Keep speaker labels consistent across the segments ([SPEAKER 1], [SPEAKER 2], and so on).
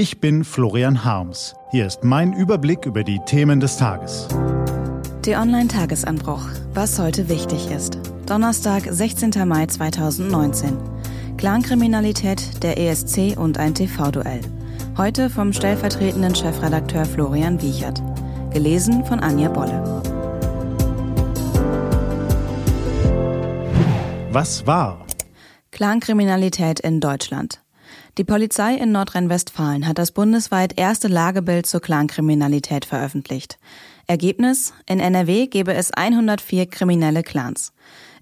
[SPEAKER 1] Ich bin Florian Harms. Hier ist mein Überblick über die Themen des Tages.
[SPEAKER 2] T-Online-Tagesanbruch. Was heute wichtig ist. Donnerstag, 16. Mai 2019. Clankriminalität, der ESC und ein TV-Duell. Heute vom stellvertretenden Chefredakteur Florian Wiechert. Gelesen von Anja Bolle.
[SPEAKER 1] Was war?
[SPEAKER 2] Clankriminalität in Deutschland. Die Polizei in Nordrhein-Westfalen hat das bundesweit erste Lagebild zur Clankriminalität veröffentlicht. Ergebnis? In NRW gebe es 104 kriminelle Clans.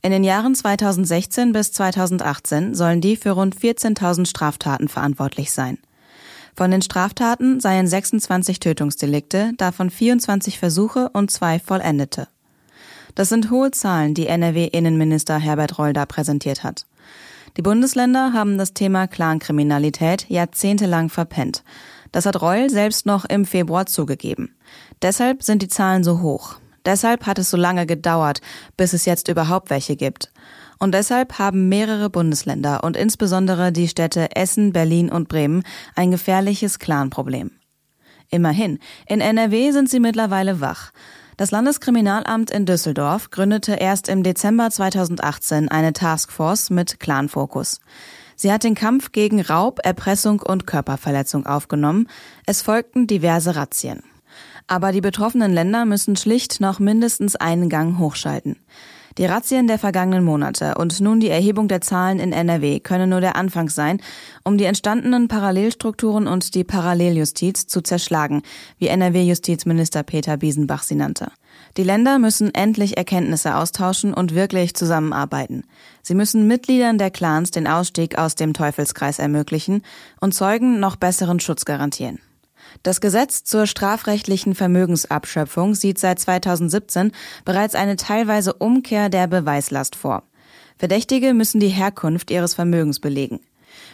[SPEAKER 2] In den Jahren 2016 bis 2018 sollen die für rund 14.000 Straftaten verantwortlich sein. Von den Straftaten seien 26 Tötungsdelikte, davon 24 Versuche und zwei vollendete. Das sind hohe Zahlen, die NRW-Innenminister Herbert Reul da präsentiert hat. Die Bundesländer haben das Thema Clankriminalität jahrzehntelang verpennt. Das hat Reul selbst noch im Februar zugegeben. Deshalb sind die Zahlen so hoch. Deshalb hat es so lange gedauert, bis es jetzt überhaupt welche gibt. Und deshalb haben mehrere Bundesländer und insbesondere die Städte Essen, Berlin und Bremen ein gefährliches Clanproblem. Immerhin, in NRW sind sie mittlerweile wach. Das Landeskriminalamt in Düsseldorf gründete erst im Dezember 2018 eine Taskforce mit Clanfokus. Sie hat den Kampf gegen Raub, Erpressung und Körperverletzung aufgenommen. Es folgten diverse Razzien. Aber die betroffenen Länder müssen schlicht noch mindestens einen Gang hochschalten. Die Razzien der vergangenen Monate und nun die Erhebung der Zahlen in NRW können nur der Anfang sein, um die entstandenen Parallelstrukturen und die Paralleljustiz zu zerschlagen, wie NRW-Justizminister Peter Biesenbach sie nannte. Die Länder müssen endlich Erkenntnisse austauschen und wirklich zusammenarbeiten. Sie müssen Mitgliedern der Clans den Ausstieg aus dem Teufelskreis ermöglichen und Zeugen noch besseren Schutz garantieren. Das Gesetz zur strafrechtlichen Vermögensabschöpfung sieht seit 2017 bereits eine teilweise Umkehr der Beweislast vor. Verdächtige müssen die Herkunft ihres Vermögens belegen.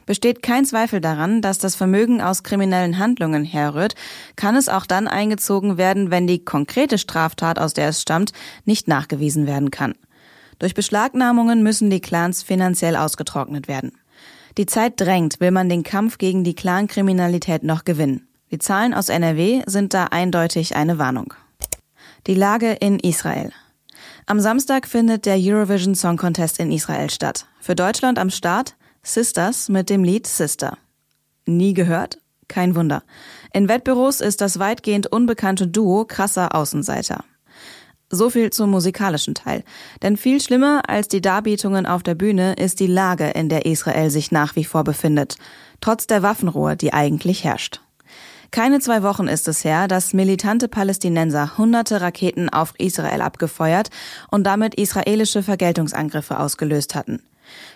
[SPEAKER 2] Besteht kein Zweifel daran, dass das Vermögen aus kriminellen Handlungen herrührt, kann es auch dann eingezogen werden, wenn die konkrete Straftat, aus der es stammt, nicht nachgewiesen werden kann. Durch Beschlagnahmungen müssen die Clans finanziell ausgetrocknet werden. Die Zeit drängt, will man den Kampf gegen die Clankriminalität noch gewinnen. Die Zahlen aus NRW sind da eindeutig eine Warnung. Die Lage in Israel. Am Samstag findet der Eurovision Song Contest in Israel statt. Für Deutschland am Start Sisters mit dem Lied Sister. Nie gehört? Kein Wunder. In Wettbüros ist das weitgehend unbekannte Duo krasser Außenseiter. So viel zum musikalischen Teil. Denn viel schlimmer als die Darbietungen auf der Bühne ist die Lage, in der Israel sich nach wie vor befindet. Trotz der Waffenruhe, die eigentlich herrscht. Keine zwei Wochen ist es her, dass militante Palästinenser hunderte Raketen auf Israel abgefeuert und damit israelische Vergeltungsangriffe ausgelöst hatten.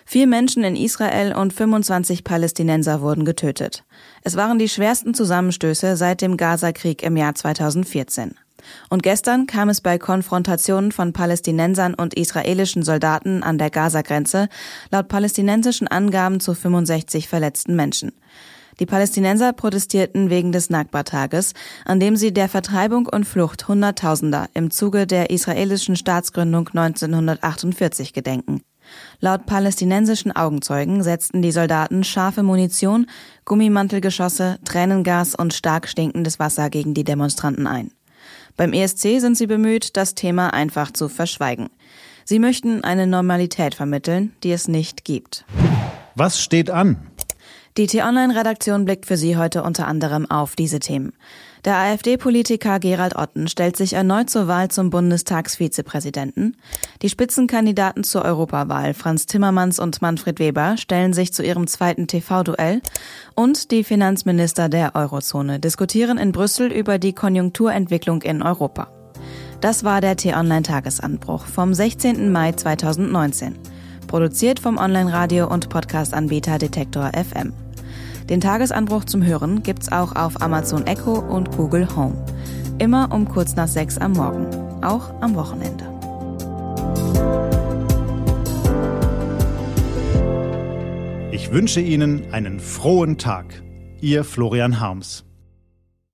[SPEAKER 2] Vier Menschen in Israel und 25 Palästinenser wurden getötet. Es waren die schwersten Zusammenstöße seit dem Gaza-Krieg im Jahr 2014. Und gestern kam es bei Konfrontationen von Palästinensern und israelischen Soldaten an der Gaza-Grenze laut palästinensischen Angaben zu 65 verletzten Menschen. Die Palästinenser protestierten wegen des Nakba-Tages, an dem sie der Vertreibung und Flucht Hunderttausender im Zuge der israelischen Staatsgründung 1948 gedenken. Laut palästinensischen Augenzeugen setzten die Soldaten scharfe Munition, Gummimantelgeschosse, Tränengas und stark stinkendes Wasser gegen die Demonstranten ein. Beim ESC sind sie bemüht, das Thema einfach zu verschweigen. Sie möchten eine Normalität vermitteln, die es nicht gibt.
[SPEAKER 1] Was steht an?
[SPEAKER 2] Die T-Online-Redaktion blickt für Sie heute unter anderem auf diese Themen. Der AfD-Politiker Gerald Otten stellt sich erneut zur Wahl zum Bundestagsvizepräsidenten. Die Spitzenkandidaten zur Europawahl Franz Timmermans und Manfred Weber stellen sich zu ihrem zweiten TV-Duell. Und die Finanzminister der Eurozone diskutieren in Brüssel über die Konjunkturentwicklung in Europa. Das war der T-Online-Tagesanbruch vom 16. Mai 2019. Produziert vom Online-Radio- und Podcast-Anbieter Detektor FM. Den Tagesanbruch zum Hören gibt's auch auf Amazon Echo und Google Home. Immer um kurz nach sechs am Morgen, auch am Wochenende.
[SPEAKER 1] Ich wünsche Ihnen einen frohen Tag. Ihr Florian Harms.